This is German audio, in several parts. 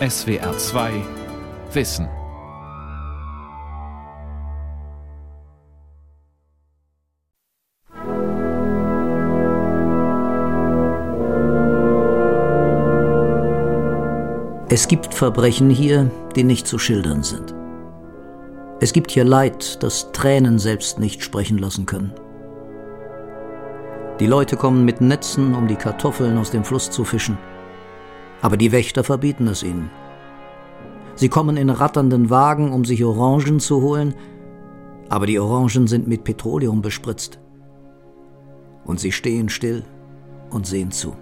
SWR 2 Wissen. Es gibt Verbrechen hier, die nicht zu schildern sind. Es gibt hier Leid, das Tränen selbst nicht sprechen lassen können. Die Leute kommen mit Netzen, um die Kartoffeln aus dem Fluss zu fischen. Aber die Wächter verbieten es ihnen. Sie kommen in ratternden Wagen, um sich Orangen zu holen, aber die Orangen sind mit Petroleum bespritzt. Und sie stehen still und sehen zu.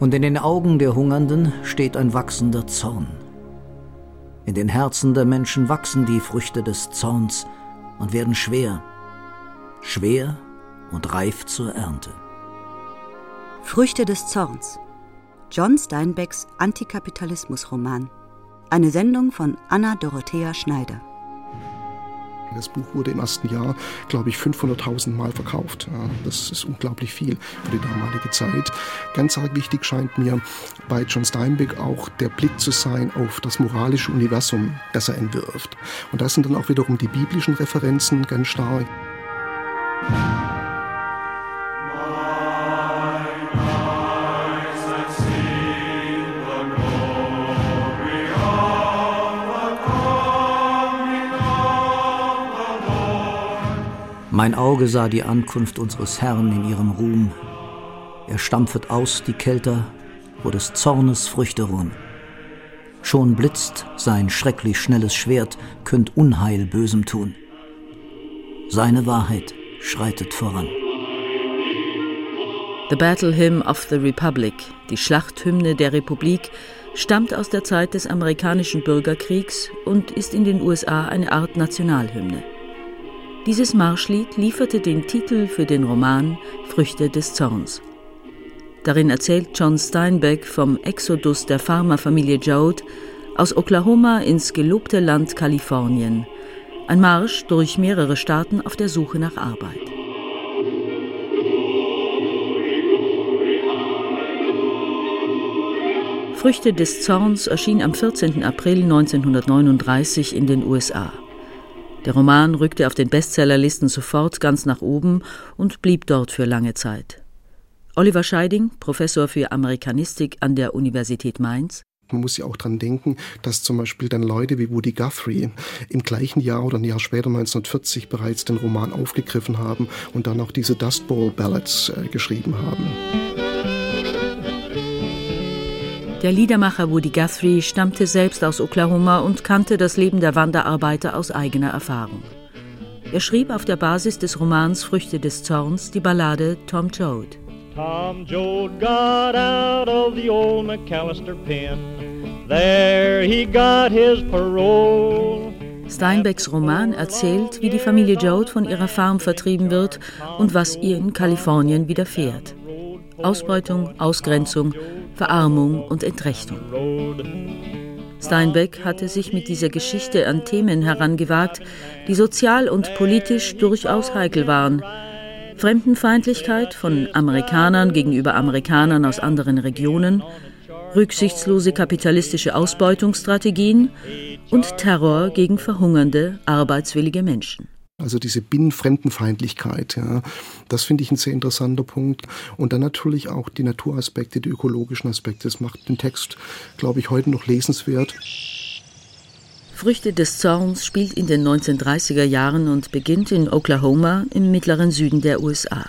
Und in den Augen der Hungernden steht ein wachsender Zorn. In den Herzen der Menschen wachsen die Früchte des Zorns und werden schwer, schwer und reif zur Ernte. Früchte des Zorns. John Steinbecks Antikapitalismusroman. Eine Sendung von Anna Dorothea Schneider. Das Buch wurde im ersten Jahr, glaube ich, 500.000 Mal verkauft. Das ist unglaublich viel für die damalige Zeit. Ganz arg wichtig scheint mir bei John Steinbeck auch der Blick zu sein auf das moralische Universum, das er entwirft. Und das sind dann auch wiederum die biblischen Referenzen ganz stark. Mein Auge sah die Ankunft unseres Herrn in ihrem Ruhm. Er stampfet aus die Kelter, wo des Zornes Früchte ruhen. Schon blitzt sein schrecklich schnelles Schwert, könnt Unheil Bösem tun. Seine Wahrheit schreitet voran. The Battle Hymn of the Republic, die Schlachthymne der Republik, stammt aus der Zeit des amerikanischen Bürgerkriegs und ist in den USA eine Art Nationalhymne. Dieses Marschlied lieferte den Titel für den Roman Früchte des Zorns. Darin erzählt John Steinbeck vom Exodus der Farmerfamilie Joad aus Oklahoma ins gelobte Land Kalifornien. Ein Marsch durch mehrere Staaten auf der Suche nach Arbeit. Früchte des Zorns erschien am 14. April 1939 in den USA. Der Roman rückte auf den Bestsellerlisten sofort ganz nach oben und blieb dort für lange Zeit. Oliver Scheiding, Professor für Amerikanistik an der Universität Mainz. Man muss ja auch daran denken, dass zum Beispiel dann Leute wie Woody Guthrie im gleichen Jahr oder ein Jahr später, 1940, bereits den Roman aufgegriffen haben und dann auch diese Dust Bowl Ballads äh, geschrieben haben. Der Liedermacher Woody Guthrie stammte selbst aus Oklahoma und kannte das Leben der Wanderarbeiter aus eigener Erfahrung. Er schrieb auf der Basis des Romans Früchte des Zorns die Ballade Tom Joad. Tom Joad got out of the old McAllister pen. There he got his parole. Steinbecks Roman erzählt, wie die Familie Joad von ihrer Farm vertrieben wird und was ihr in Kalifornien widerfährt. Ausbeutung, Ausgrenzung, Verarmung und Entrechtung. Steinbeck hatte sich mit dieser Geschichte an Themen herangewagt, die sozial und politisch durchaus heikel waren. Fremdenfeindlichkeit von Amerikanern gegenüber Amerikanern aus anderen Regionen, rücksichtslose kapitalistische Ausbeutungsstrategien und Terror gegen verhungernde, arbeitswillige Menschen. Also diese Binnenfremdenfeindlichkeit, ja, das finde ich ein sehr interessanter Punkt. Und dann natürlich auch die Naturaspekte, die ökologischen Aspekte. Das macht den Text, glaube ich, heute noch lesenswert. Früchte des Zorns spielt in den 1930er Jahren und beginnt in Oklahoma im mittleren Süden der USA.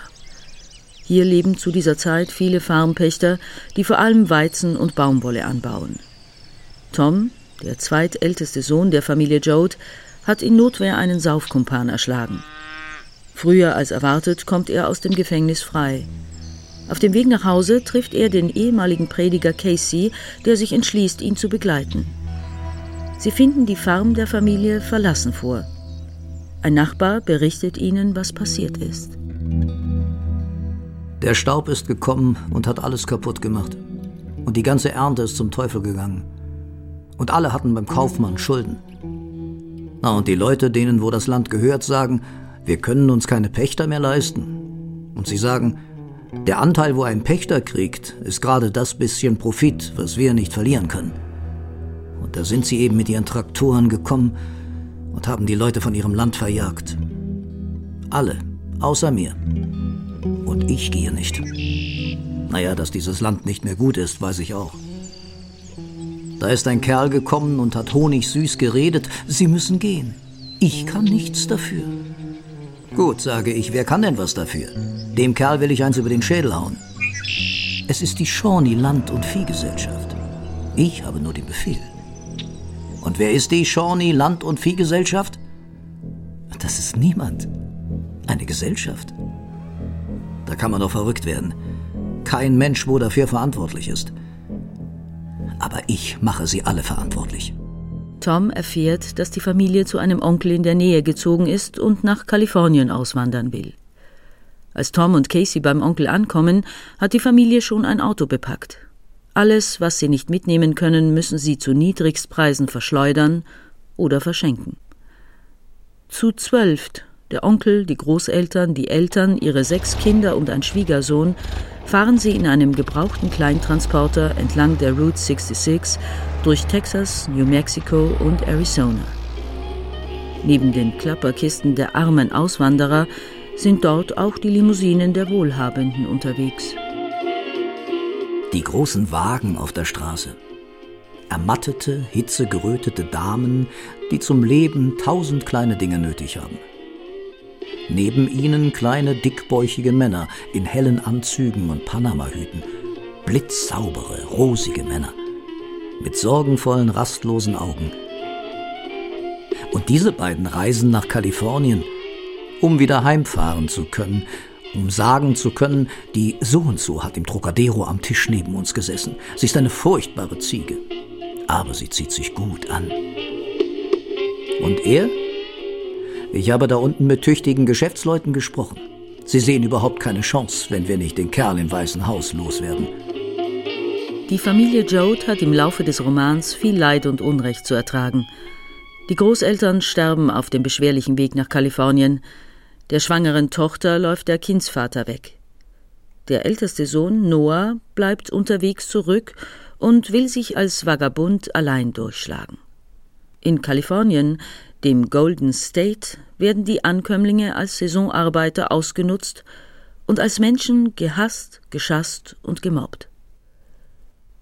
Hier leben zu dieser Zeit viele Farmpächter, die vor allem Weizen und Baumwolle anbauen. Tom, der zweitälteste Sohn der Familie Joad, hat in Notwehr einen Saufkumpan erschlagen. Früher als erwartet kommt er aus dem Gefängnis frei. Auf dem Weg nach Hause trifft er den ehemaligen Prediger Casey, der sich entschließt, ihn zu begleiten. Sie finden die Farm der Familie verlassen vor. Ein Nachbar berichtet ihnen, was passiert ist. Der Staub ist gekommen und hat alles kaputt gemacht. Und die ganze Ernte ist zum Teufel gegangen. Und alle hatten beim Kaufmann Schulden. Na, und die Leute, denen wo das Land gehört, sagen, wir können uns keine Pächter mehr leisten. Und sie sagen, der Anteil, wo ein Pächter kriegt, ist gerade das bisschen Profit, was wir nicht verlieren können. Und da sind sie eben mit ihren Traktoren gekommen und haben die Leute von ihrem Land verjagt. Alle, außer mir. Und ich gehe nicht. Naja, dass dieses Land nicht mehr gut ist, weiß ich auch. Da ist ein Kerl gekommen und hat honigsüß geredet, Sie müssen gehen. Ich kann nichts dafür. Gut, sage ich, wer kann denn was dafür? Dem Kerl will ich eins über den Schädel hauen. Es ist die Shawnee Land- und Viehgesellschaft. Ich habe nur den Befehl. Und wer ist die Shawnee Land- und Viehgesellschaft? Das ist niemand. Eine Gesellschaft. Da kann man doch verrückt werden. Kein Mensch, wo dafür verantwortlich ist. Aber ich mache sie alle verantwortlich. Tom erfährt, dass die Familie zu einem Onkel in der Nähe gezogen ist und nach Kalifornien auswandern will. Als Tom und Casey beim Onkel ankommen, hat die Familie schon ein Auto bepackt. Alles, was sie nicht mitnehmen können, müssen sie zu Niedrigstpreisen verschleudern oder verschenken. Zu zwölft, der Onkel, die Großeltern, die Eltern, ihre sechs Kinder und ein Schwiegersohn, fahren sie in einem gebrauchten Kleintransporter entlang der Route 66 durch Texas, New Mexico und Arizona. Neben den Klapperkisten der armen Auswanderer sind dort auch die Limousinen der Wohlhabenden unterwegs. Die großen Wagen auf der Straße. Ermattete, hitzegerötete Damen, die zum Leben tausend kleine Dinge nötig haben. Neben ihnen kleine, dickbäuchige Männer in hellen Anzügen und Panamahüten. Blitzsaubere, rosige Männer. Mit sorgenvollen, rastlosen Augen. Und diese beiden reisen nach Kalifornien, um wieder heimfahren zu können, um sagen zu können, die so und so hat im Trocadero am Tisch neben uns gesessen. Sie ist eine furchtbare Ziege, aber sie zieht sich gut an. Und er? Ich habe da unten mit tüchtigen Geschäftsleuten gesprochen. Sie sehen überhaupt keine Chance, wenn wir nicht den Kerl im Weißen Haus loswerden. Die Familie Jode hat im Laufe des Romans viel Leid und Unrecht zu ertragen. Die Großeltern sterben auf dem beschwerlichen Weg nach Kalifornien. Der schwangeren Tochter läuft der Kindsvater weg. Der älteste Sohn, Noah, bleibt unterwegs zurück und will sich als Vagabund allein durchschlagen. In Kalifornien dem Golden State, werden die Ankömmlinge als Saisonarbeiter ausgenutzt und als Menschen gehasst, geschasst und gemobbt.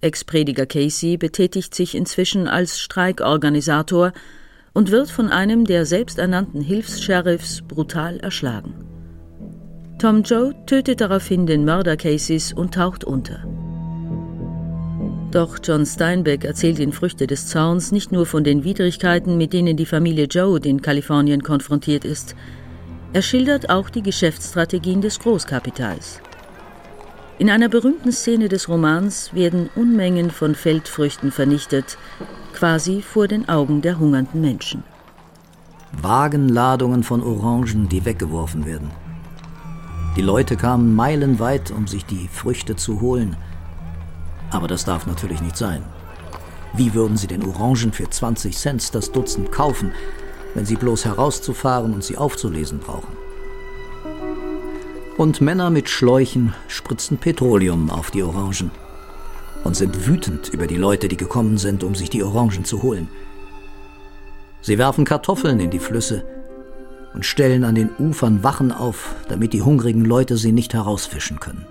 Ex-Prediger Casey betätigt sich inzwischen als Streikorganisator und wird von einem der selbsternannten Hilfs-Sheriffs brutal erschlagen. Tom Joe tötet daraufhin den Mörder Caseys und taucht unter. Doch John Steinbeck erzählt in Früchte des Zorns nicht nur von den Widrigkeiten, mit denen die Familie Joe in Kalifornien konfrontiert ist. Er schildert auch die Geschäftsstrategien des Großkapitals. In einer berühmten Szene des Romans werden Unmengen von Feldfrüchten vernichtet, quasi vor den Augen der hungernden Menschen. Wagenladungen von Orangen, die weggeworfen werden. Die Leute kamen meilenweit, um sich die Früchte zu holen – aber das darf natürlich nicht sein. Wie würden Sie den Orangen für 20 Cent das Dutzend kaufen, wenn Sie bloß herauszufahren und sie aufzulesen brauchen? Und Männer mit Schläuchen spritzen Petroleum auf die Orangen und sind wütend über die Leute, die gekommen sind, um sich die Orangen zu holen. Sie werfen Kartoffeln in die Flüsse und stellen an den Ufern Wachen auf, damit die hungrigen Leute sie nicht herausfischen können.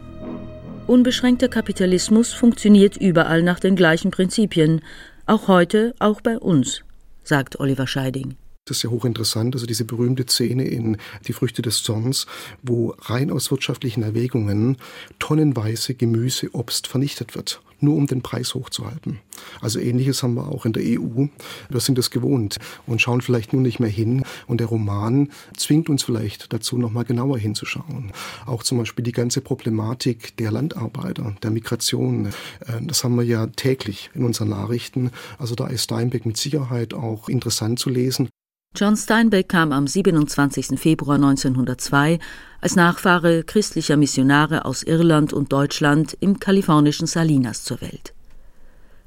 Unbeschränkter Kapitalismus funktioniert überall nach den gleichen Prinzipien, auch heute, auch bei uns, sagt Oliver Scheiding. Das ist ja hochinteressant, also diese berühmte Szene in Die Früchte des Zorns, wo rein aus wirtschaftlichen Erwägungen tonnenweise Gemüse, Obst vernichtet wird nur um den Preis hochzuhalten. Also ähnliches haben wir auch in der EU. Wir sind es gewohnt und schauen vielleicht nun nicht mehr hin. Und der Roman zwingt uns vielleicht dazu, nochmal genauer hinzuschauen. Auch zum Beispiel die ganze Problematik der Landarbeiter, der Migration. Äh, das haben wir ja täglich in unseren Nachrichten. Also da ist Steinbeck mit Sicherheit auch interessant zu lesen. John Steinbeck kam am 27. Februar 1902 als Nachfahre christlicher Missionare aus Irland und Deutschland im kalifornischen Salinas zur Welt.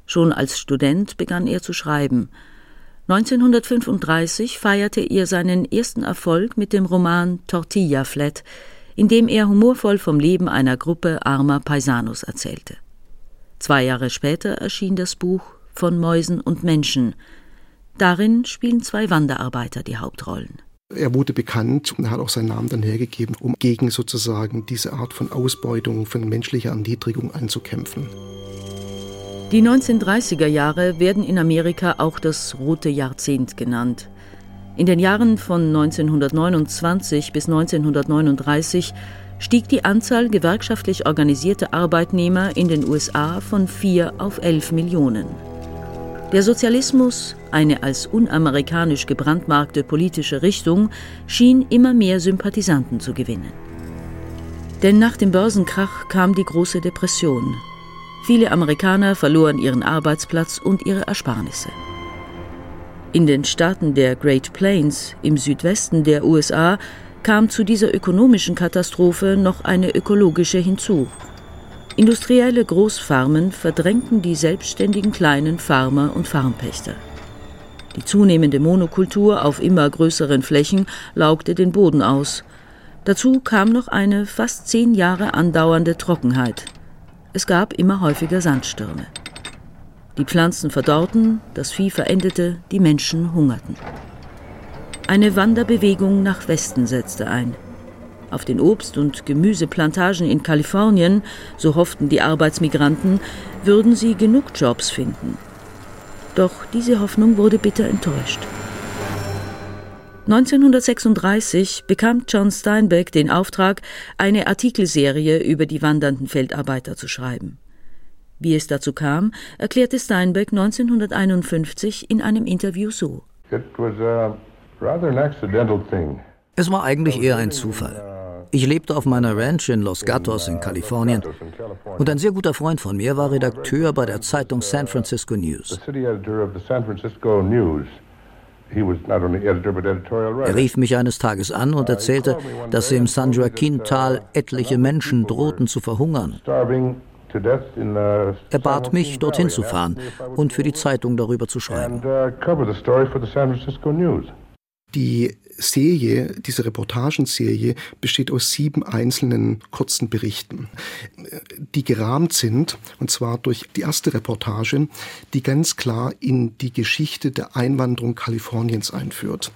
Schon als Student begann er zu schreiben. 1935 feierte er seinen ersten Erfolg mit dem Roman Tortilla Flat, in dem er humorvoll vom Leben einer Gruppe armer Paisanos erzählte. Zwei Jahre später erschien das Buch von Mäusen und Menschen. Darin spielen zwei Wanderarbeiter die Hauptrollen. Er wurde bekannt und hat auch seinen Namen dann hergegeben, um gegen sozusagen diese Art von Ausbeutung, von menschlicher Erniedrigung anzukämpfen. Die 1930er Jahre werden in Amerika auch das Rote Jahrzehnt genannt. In den Jahren von 1929 bis 1939 stieg die Anzahl gewerkschaftlich organisierter Arbeitnehmer in den USA von 4 auf 11 Millionen. Der Sozialismus, eine als unamerikanisch gebrandmarkte politische Richtung, schien immer mehr Sympathisanten zu gewinnen. Denn nach dem Börsenkrach kam die große Depression. Viele Amerikaner verloren ihren Arbeitsplatz und ihre Ersparnisse. In den Staaten der Great Plains im Südwesten der USA kam zu dieser ökonomischen Katastrophe noch eine ökologische hinzu. Industrielle Großfarmen verdrängten die selbstständigen kleinen Farmer und Farmpächter. Die zunehmende Monokultur auf immer größeren Flächen laugte den Boden aus. Dazu kam noch eine fast zehn Jahre andauernde Trockenheit. Es gab immer häufiger Sandstürme. Die Pflanzen verdorrten, das Vieh verendete, die Menschen hungerten. Eine Wanderbewegung nach Westen setzte ein. Auf den Obst- und Gemüseplantagen in Kalifornien, so hofften die Arbeitsmigranten, würden sie genug Jobs finden. Doch diese Hoffnung wurde bitter enttäuscht. 1936 bekam John Steinbeck den Auftrag, eine Artikelserie über die wandernden Feldarbeiter zu schreiben. Wie es dazu kam, erklärte Steinbeck 1951 in einem Interview so. Es war eigentlich eher ein Zufall. Ich lebte auf meiner Ranch in Los Gatos in Kalifornien. Und ein sehr guter Freund von mir war Redakteur bei der Zeitung San Francisco News. Er rief mich eines Tages an und erzählte, dass im San Joaquin-Tal etliche Menschen drohten zu verhungern. Er bat mich, dorthin zu fahren und für die Zeitung darüber zu schreiben. Die Serie, diese Reportagenserie besteht aus sieben einzelnen kurzen Berichten, die gerahmt sind, und zwar durch die erste Reportage, die ganz klar in die Geschichte der Einwanderung Kaliforniens einführt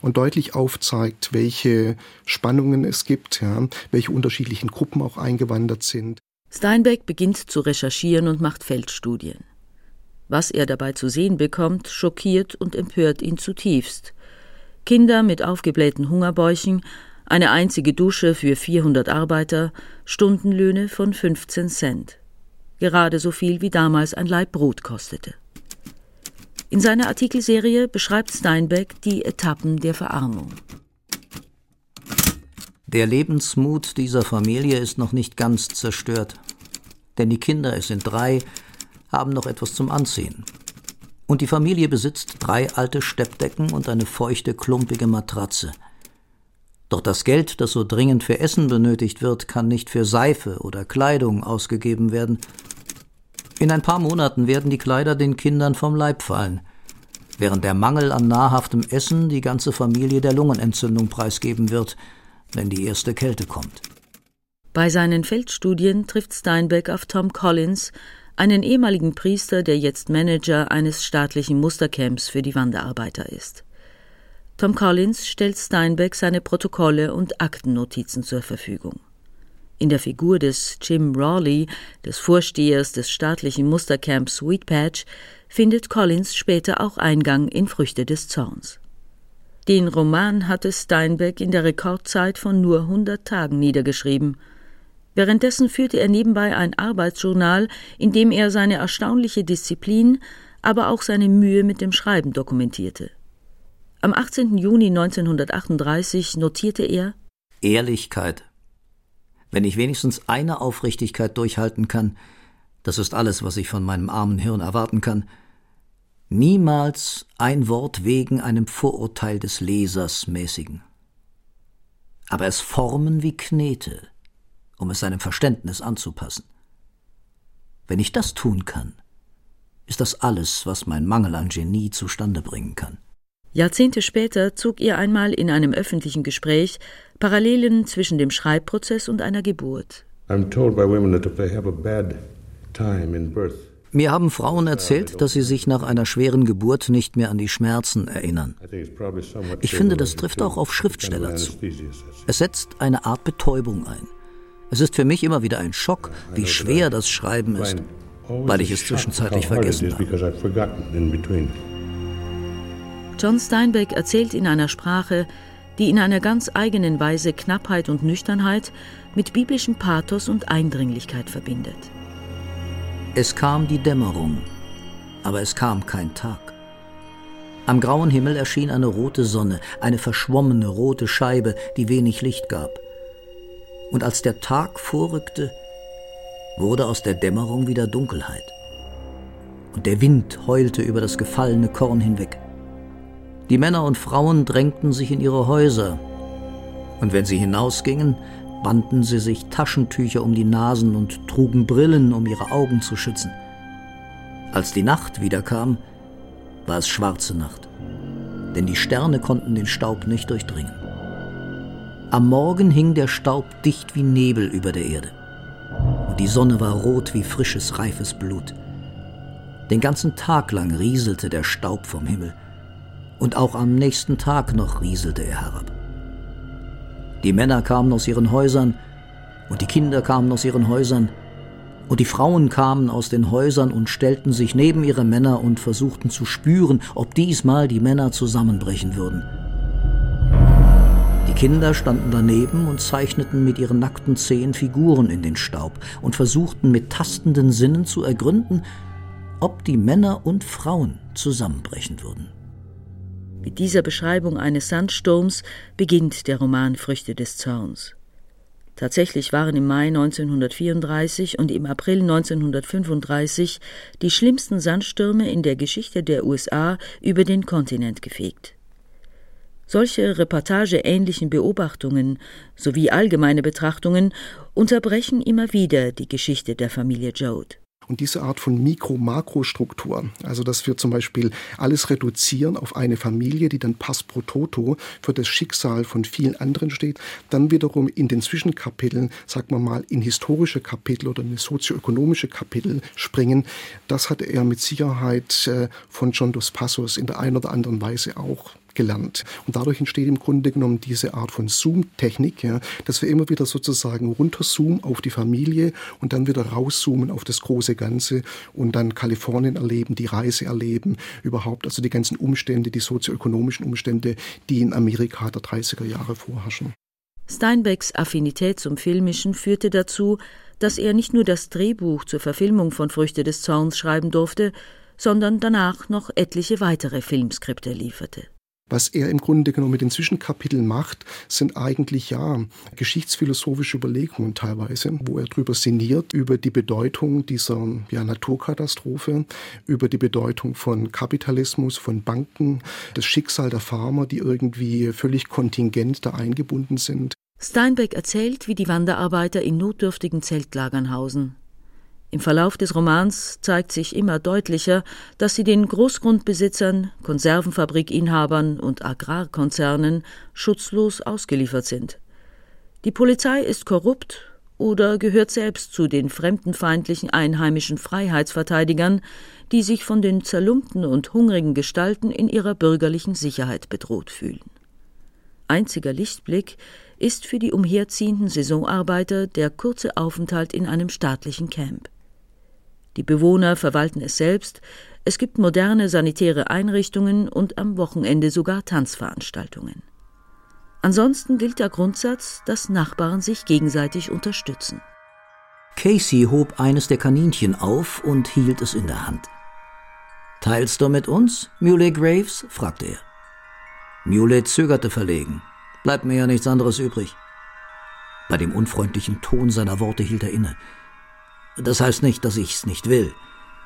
und deutlich aufzeigt, welche Spannungen es gibt, ja, welche unterschiedlichen Gruppen auch eingewandert sind. Steinbeck beginnt zu recherchieren und macht Feldstudien. Was er dabei zu sehen bekommt, schockiert und empört ihn zutiefst. Kinder mit aufgeblähten Hungerbäuchen, eine einzige Dusche für 400 Arbeiter, Stundenlöhne von 15 Cent. Gerade so viel wie damals ein Laib Brot kostete. In seiner Artikelserie beschreibt Steinbeck die Etappen der Verarmung. Der Lebensmut dieser Familie ist noch nicht ganz zerstört. Denn die Kinder, es sind drei, haben noch etwas zum Anziehen. Und die Familie besitzt drei alte Steppdecken und eine feuchte, klumpige Matratze. Doch das Geld, das so dringend für Essen benötigt wird, kann nicht für Seife oder Kleidung ausgegeben werden. In ein paar Monaten werden die Kleider den Kindern vom Leib fallen, während der Mangel an nahrhaftem Essen die ganze Familie der Lungenentzündung preisgeben wird, wenn die erste Kälte kommt. Bei seinen Feldstudien trifft Steinbeck auf Tom Collins, einen ehemaligen Priester, der jetzt Manager eines staatlichen Mustercamps für die Wanderarbeiter ist. Tom Collins stellt Steinbeck seine Protokolle und Aktennotizen zur Verfügung. In der Figur des Jim Rawley, des Vorstehers des staatlichen Mustercamps Sweet Patch, findet Collins später auch Eingang in Früchte des Zorns. Den Roman hatte Steinbeck in der Rekordzeit von nur 100 Tagen niedergeschrieben – Währenddessen führte er nebenbei ein Arbeitsjournal, in dem er seine erstaunliche Disziplin, aber auch seine Mühe mit dem Schreiben dokumentierte. Am 18. Juni 1938 notierte er Ehrlichkeit. Wenn ich wenigstens eine Aufrichtigkeit durchhalten kann, das ist alles, was ich von meinem armen Hirn erwarten kann, niemals ein Wort wegen einem Vorurteil des Lesers mäßigen. Aber es formen wie Knete, um es seinem Verständnis anzupassen. Wenn ich das tun kann, ist das alles, was mein Mangel an Genie zustande bringen kann. Jahrzehnte später zog ihr einmal in einem öffentlichen Gespräch Parallelen zwischen dem Schreibprozess und einer Geburt. Mir haben Frauen erzählt, dass sie sich nach einer schweren Geburt nicht mehr an die Schmerzen erinnern. Ich finde, das trifft auch auf Schriftsteller zu. Es setzt eine Art Betäubung ein. Es ist für mich immer wieder ein Schock, wie schwer das Schreiben ist, weil ich es zwischenzeitlich vergessen habe. John Steinbeck erzählt in einer Sprache, die in einer ganz eigenen Weise Knappheit und Nüchternheit mit biblischem Pathos und Eindringlichkeit verbindet. Es kam die Dämmerung, aber es kam kein Tag. Am grauen Himmel erschien eine rote Sonne, eine verschwommene rote Scheibe, die wenig Licht gab. Und als der Tag vorrückte, wurde aus der Dämmerung wieder Dunkelheit. Und der Wind heulte über das gefallene Korn hinweg. Die Männer und Frauen drängten sich in ihre Häuser, und wenn sie hinausgingen, banden sie sich Taschentücher um die Nasen und trugen Brillen, um ihre Augen zu schützen. Als die Nacht wiederkam, war es schwarze Nacht, denn die Sterne konnten den Staub nicht durchdringen. Am Morgen hing der Staub dicht wie Nebel über der Erde, und die Sonne war rot wie frisches, reifes Blut. Den ganzen Tag lang rieselte der Staub vom Himmel, und auch am nächsten Tag noch rieselte er herab. Die Männer kamen aus ihren Häusern und die Kinder kamen aus ihren Häusern und die Frauen kamen aus den Häusern und stellten sich neben ihre Männer und versuchten zu spüren, ob diesmal die Männer zusammenbrechen würden. Kinder standen daneben und zeichneten mit ihren nackten Zehen Figuren in den Staub und versuchten mit tastenden Sinnen zu ergründen, ob die Männer und Frauen zusammenbrechen würden. Mit dieser Beschreibung eines Sandsturms beginnt der Roman Früchte des Zorns. Tatsächlich waren im Mai 1934 und im April 1935 die schlimmsten Sandstürme in der Geschichte der USA über den Kontinent gefegt. Solche reportageähnlichen Beobachtungen sowie allgemeine Betrachtungen unterbrechen immer wieder die Geschichte der Familie Jode. Und diese Art von Mikro-Makrostruktur, also dass wir zum Beispiel alles reduzieren auf eine Familie, die dann pass pro toto für das Schicksal von vielen anderen steht, dann wiederum in den Zwischenkapiteln, sagen wir mal, in historische Kapitel oder in sozioökonomische Kapitel springen, das hat er mit Sicherheit äh, von John Dos Passos in der einen oder anderen Weise auch gelernt. Und dadurch entsteht im Grunde genommen diese Art von Zoom-Technik, ja, dass wir immer wieder sozusagen runterzoomen auf die Familie und dann wieder rauszoomen auf das große Ganze und dann Kalifornien erleben, die Reise erleben, überhaupt also die ganzen Umstände, die sozioökonomischen Umstände, die in Amerika der 30er Jahre vorherrschen. Steinbecks Affinität zum Filmischen führte dazu, dass er nicht nur das Drehbuch zur Verfilmung von Früchte des Zorns schreiben durfte, sondern danach noch etliche weitere Filmskripte lieferte. Was er im Grunde genommen mit den Zwischenkapiteln macht, sind eigentlich ja geschichtsphilosophische Überlegungen teilweise, wo er drüber sinniert, über die Bedeutung dieser ja, Naturkatastrophe, über die Bedeutung von Kapitalismus, von Banken, das Schicksal der Farmer, die irgendwie völlig kontingent da eingebunden sind. Steinbeck erzählt, wie die Wanderarbeiter in notdürftigen Zeltlagern hausen. Im Verlauf des Romans zeigt sich immer deutlicher, dass sie den Großgrundbesitzern, Konservenfabrikinhabern und Agrarkonzernen schutzlos ausgeliefert sind. Die Polizei ist korrupt oder gehört selbst zu den fremdenfeindlichen einheimischen Freiheitsverteidigern, die sich von den zerlumpten und hungrigen Gestalten in ihrer bürgerlichen Sicherheit bedroht fühlen. Einziger Lichtblick ist für die umherziehenden Saisonarbeiter der kurze Aufenthalt in einem staatlichen Camp. Die Bewohner verwalten es selbst, es gibt moderne sanitäre Einrichtungen und am Wochenende sogar Tanzveranstaltungen. Ansonsten gilt der Grundsatz, dass Nachbarn sich gegenseitig unterstützen. Casey hob eines der Kaninchen auf und hielt es in der Hand. Teilst du mit uns, Muley Graves? fragte er. Muley zögerte verlegen. Bleibt mir ja nichts anderes übrig. Bei dem unfreundlichen Ton seiner Worte hielt er inne. Das heißt nicht, dass ich's nicht will.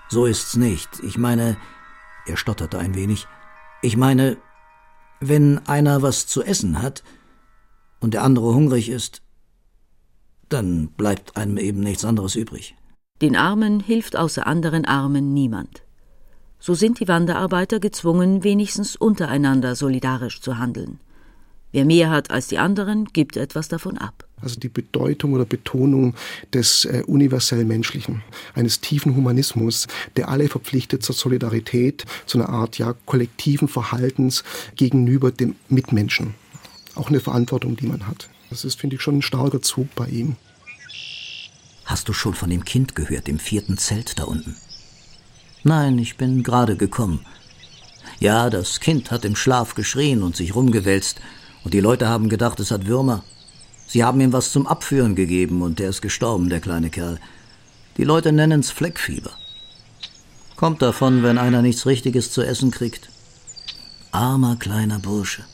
So ist's nicht. Ich meine, er stotterte ein wenig. Ich meine, wenn einer was zu essen hat und der andere hungrig ist, dann bleibt einem eben nichts anderes übrig. Den Armen hilft außer anderen Armen niemand. So sind die Wanderarbeiter gezwungen, wenigstens untereinander solidarisch zu handeln. Wer mehr hat als die anderen, gibt etwas davon ab. Also die Bedeutung oder Betonung des äh, universell Menschlichen, eines tiefen Humanismus, der alle verpflichtet zur Solidarität, zu einer Art ja kollektiven Verhaltens gegenüber dem Mitmenschen. Auch eine Verantwortung, die man hat. Das ist, finde ich, schon ein starker Zug bei ihm. Hast du schon von dem Kind gehört, im vierten Zelt da unten? Nein, ich bin gerade gekommen. Ja, das Kind hat im Schlaf geschrien und sich rumgewälzt, und die Leute haben gedacht, es hat Würmer. Sie haben ihm was zum Abführen gegeben, und der ist gestorben, der kleine Kerl. Die Leute nennen's Fleckfieber. Kommt davon, wenn einer nichts Richtiges zu essen kriegt. Armer kleiner Bursche.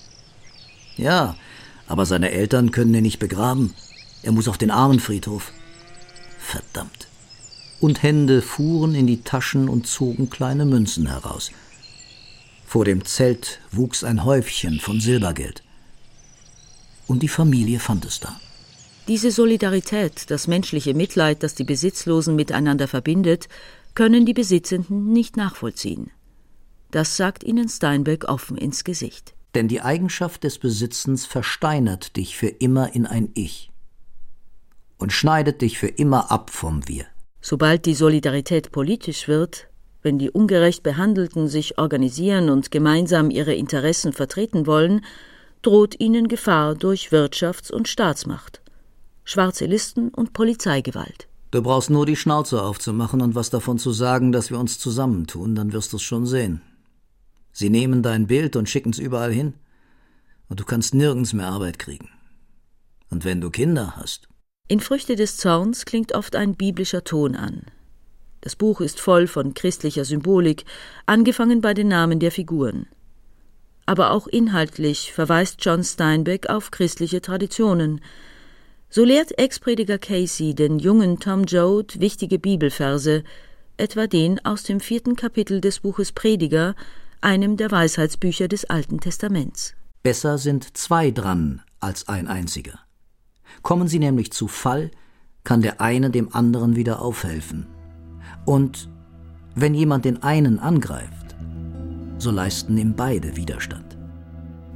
Ja, aber seine Eltern können ihn nicht begraben. Er muss auf den Armenfriedhof. Verdammt. Und Hände fuhren in die Taschen und zogen kleine Münzen heraus. Vor dem Zelt wuchs ein Häufchen von Silbergeld. Und die Familie fand es da. Diese Solidarität, das menschliche Mitleid, das die Besitzlosen miteinander verbindet, können die Besitzenden nicht nachvollziehen. Das sagt ihnen Steinbeck offen ins Gesicht. Denn die Eigenschaft des Besitzens versteinert dich für immer in ein Ich und schneidet dich für immer ab vom Wir. Sobald die Solidarität politisch wird, wenn die ungerecht Behandelten sich organisieren und gemeinsam ihre Interessen vertreten wollen, droht ihnen Gefahr durch Wirtschafts- und Staatsmacht, schwarze Listen und Polizeigewalt. Du brauchst nur die Schnauze aufzumachen und was davon zu sagen, dass wir uns zusammentun, dann wirst du's schon sehen. Sie nehmen dein Bild und schicken's überall hin, und du kannst nirgends mehr Arbeit kriegen. Und wenn du Kinder hast. In Früchte des Zorns klingt oft ein biblischer Ton an, das Buch ist voll von christlicher Symbolik, angefangen bei den Namen der Figuren. Aber auch inhaltlich verweist John Steinbeck auf christliche Traditionen. So lehrt Ex-Prediger Casey den jungen Tom Joad wichtige Bibelverse, etwa den aus dem vierten Kapitel des Buches Prediger, einem der Weisheitsbücher des Alten Testaments. Besser sind zwei dran als ein einziger. Kommen sie nämlich zu Fall, kann der eine dem anderen wieder aufhelfen. Und wenn jemand den einen angreift, so leisten ihm beide Widerstand.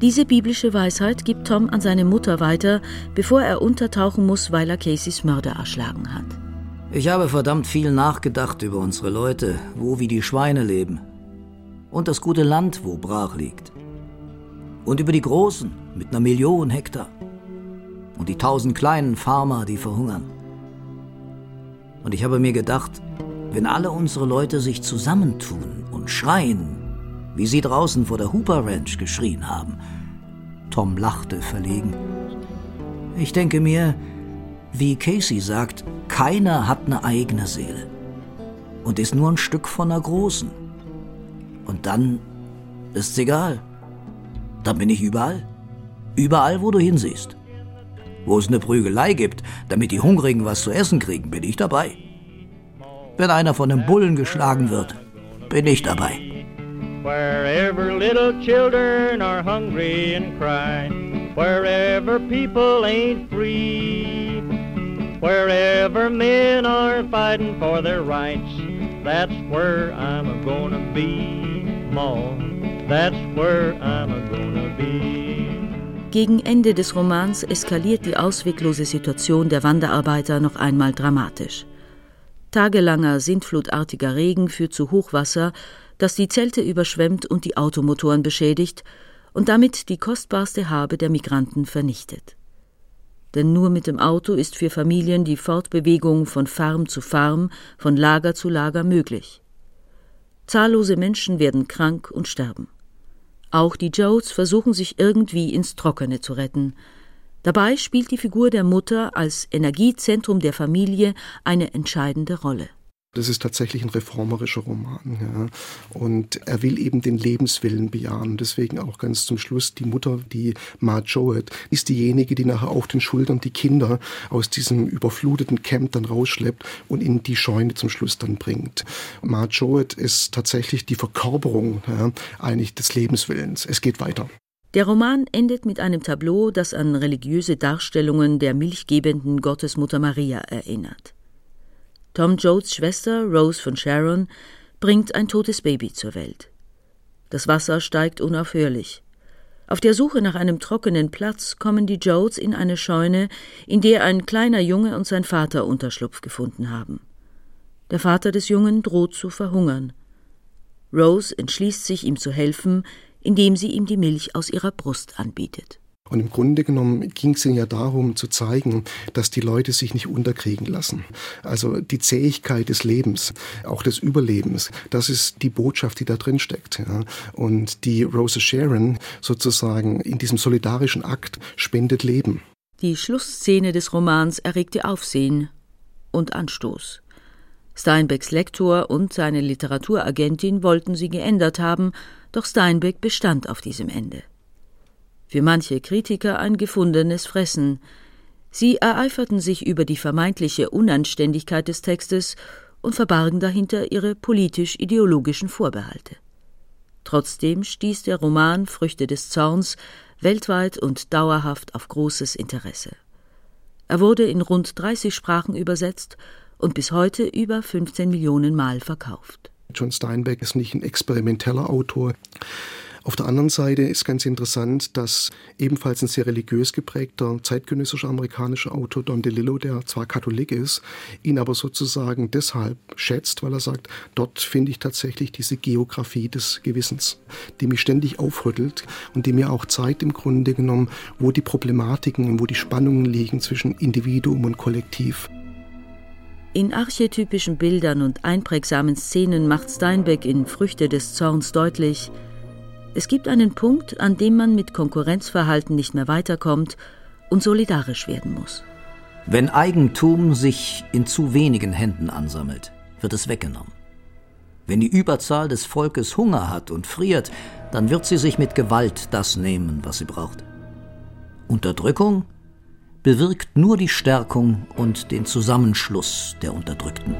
Diese biblische Weisheit gibt Tom an seine Mutter weiter, bevor er untertauchen muss, weil er Caseys Mörder erschlagen hat. Ich habe verdammt viel nachgedacht über unsere Leute, wo wie die Schweine leben. Und das gute Land, wo brach liegt. Und über die Großen mit einer Million Hektar. Und die tausend kleinen Farmer, die verhungern. Und ich habe mir gedacht, wenn alle unsere Leute sich zusammentun und schreien, wie sie draußen vor der Hooper Ranch geschrien haben. Tom lachte verlegen. Ich denke mir, wie Casey sagt, keiner hat eine eigene Seele und ist nur ein Stück von einer großen. Und dann ist's egal. Dann bin ich überall. Überall, wo du hinsiehst. Wo es eine Prügelei gibt, damit die Hungrigen was zu essen kriegen, bin ich dabei. Wenn einer von den Bullen geschlagen wird, bin ich dabei. Wherever little children are hungry and cry, wherever people ain't free, wherever men are fighting for their rights, that's where I'm gonna be, Ma. That's where I'm gonna be. Gegen Ende des Romans eskaliert die ausweglose Situation der Wanderarbeiter noch einmal dramatisch. Tagelanger sintflutartiger Regen führt zu Hochwasser, das die Zelte überschwemmt und die Automotoren beschädigt und damit die kostbarste Habe der Migranten vernichtet. Denn nur mit dem Auto ist für Familien die Fortbewegung von Farm zu Farm, von Lager zu Lager möglich. Zahllose Menschen werden krank und sterben. Auch die Joes versuchen sich irgendwie ins Trockene zu retten, Dabei spielt die Figur der Mutter als Energiezentrum der Familie eine entscheidende Rolle. Das ist tatsächlich ein reformerischer Roman. Ja. Und er will eben den Lebenswillen bejahen. Deswegen auch ganz zum Schluss die Mutter, die Ma Joet, ist diejenige, die nachher auf den Schultern die Kinder aus diesem überfluteten Camp dann rausschleppt und in die Scheune zum Schluss dann bringt. Ma Joet ist tatsächlich die Verkörperung ja, eigentlich des Lebenswillens. Es geht weiter. Der Roman endet mit einem Tableau, das an religiöse Darstellungen der milchgebenden Gottesmutter Maria erinnert. Tom Joads Schwester Rose von Sharon bringt ein totes Baby zur Welt. Das Wasser steigt unaufhörlich. Auf der Suche nach einem trockenen Platz kommen die Jodes in eine Scheune, in der ein kleiner Junge und sein Vater Unterschlupf gefunden haben. Der Vater des Jungen droht zu verhungern. Rose entschließt sich, ihm zu helfen, indem sie ihm die Milch aus ihrer Brust anbietet. Und im Grunde genommen ging es ihnen ja darum zu zeigen, dass die Leute sich nicht unterkriegen lassen. Also die Zähigkeit des Lebens, auch des Überlebens, das ist die Botschaft, die da drin steckt. Ja. Und die Rose Sharon sozusagen in diesem solidarischen Akt spendet Leben. Die Schlussszene des Romans erregte Aufsehen und Anstoß. Steinbecks Lektor und seine Literaturagentin wollten sie geändert haben, doch Steinbeck bestand auf diesem Ende für manche Kritiker ein gefundenes Fressen. Sie ereiferten sich über die vermeintliche Unanständigkeit des Textes und verbargen dahinter ihre politisch-ideologischen Vorbehalte. Trotzdem stieß der Roman Früchte des Zorns weltweit und dauerhaft auf großes Interesse. Er wurde in rund 30 Sprachen übersetzt und bis heute über 15 Millionen Mal verkauft. John Steinbeck ist nicht ein experimenteller Autor. Auf der anderen Seite ist ganz interessant, dass ebenfalls ein sehr religiös geprägter zeitgenössischer amerikanischer Autor Don DeLillo, der zwar Katholik ist, ihn aber sozusagen deshalb schätzt, weil er sagt, dort finde ich tatsächlich diese Geografie des Gewissens, die mich ständig aufrüttelt und die mir auch zeigt im Grunde genommen, wo die Problematiken und wo die Spannungen liegen zwischen Individuum und Kollektiv. In archetypischen Bildern und einprägsamen Szenen macht Steinbeck in Früchte des Zorns deutlich, es gibt einen Punkt, an dem man mit Konkurrenzverhalten nicht mehr weiterkommt und solidarisch werden muss. Wenn Eigentum sich in zu wenigen Händen ansammelt, wird es weggenommen. Wenn die Überzahl des Volkes Hunger hat und friert, dann wird sie sich mit Gewalt das nehmen, was sie braucht. Unterdrückung bewirkt nur die Stärkung und den Zusammenschluss der Unterdrückten.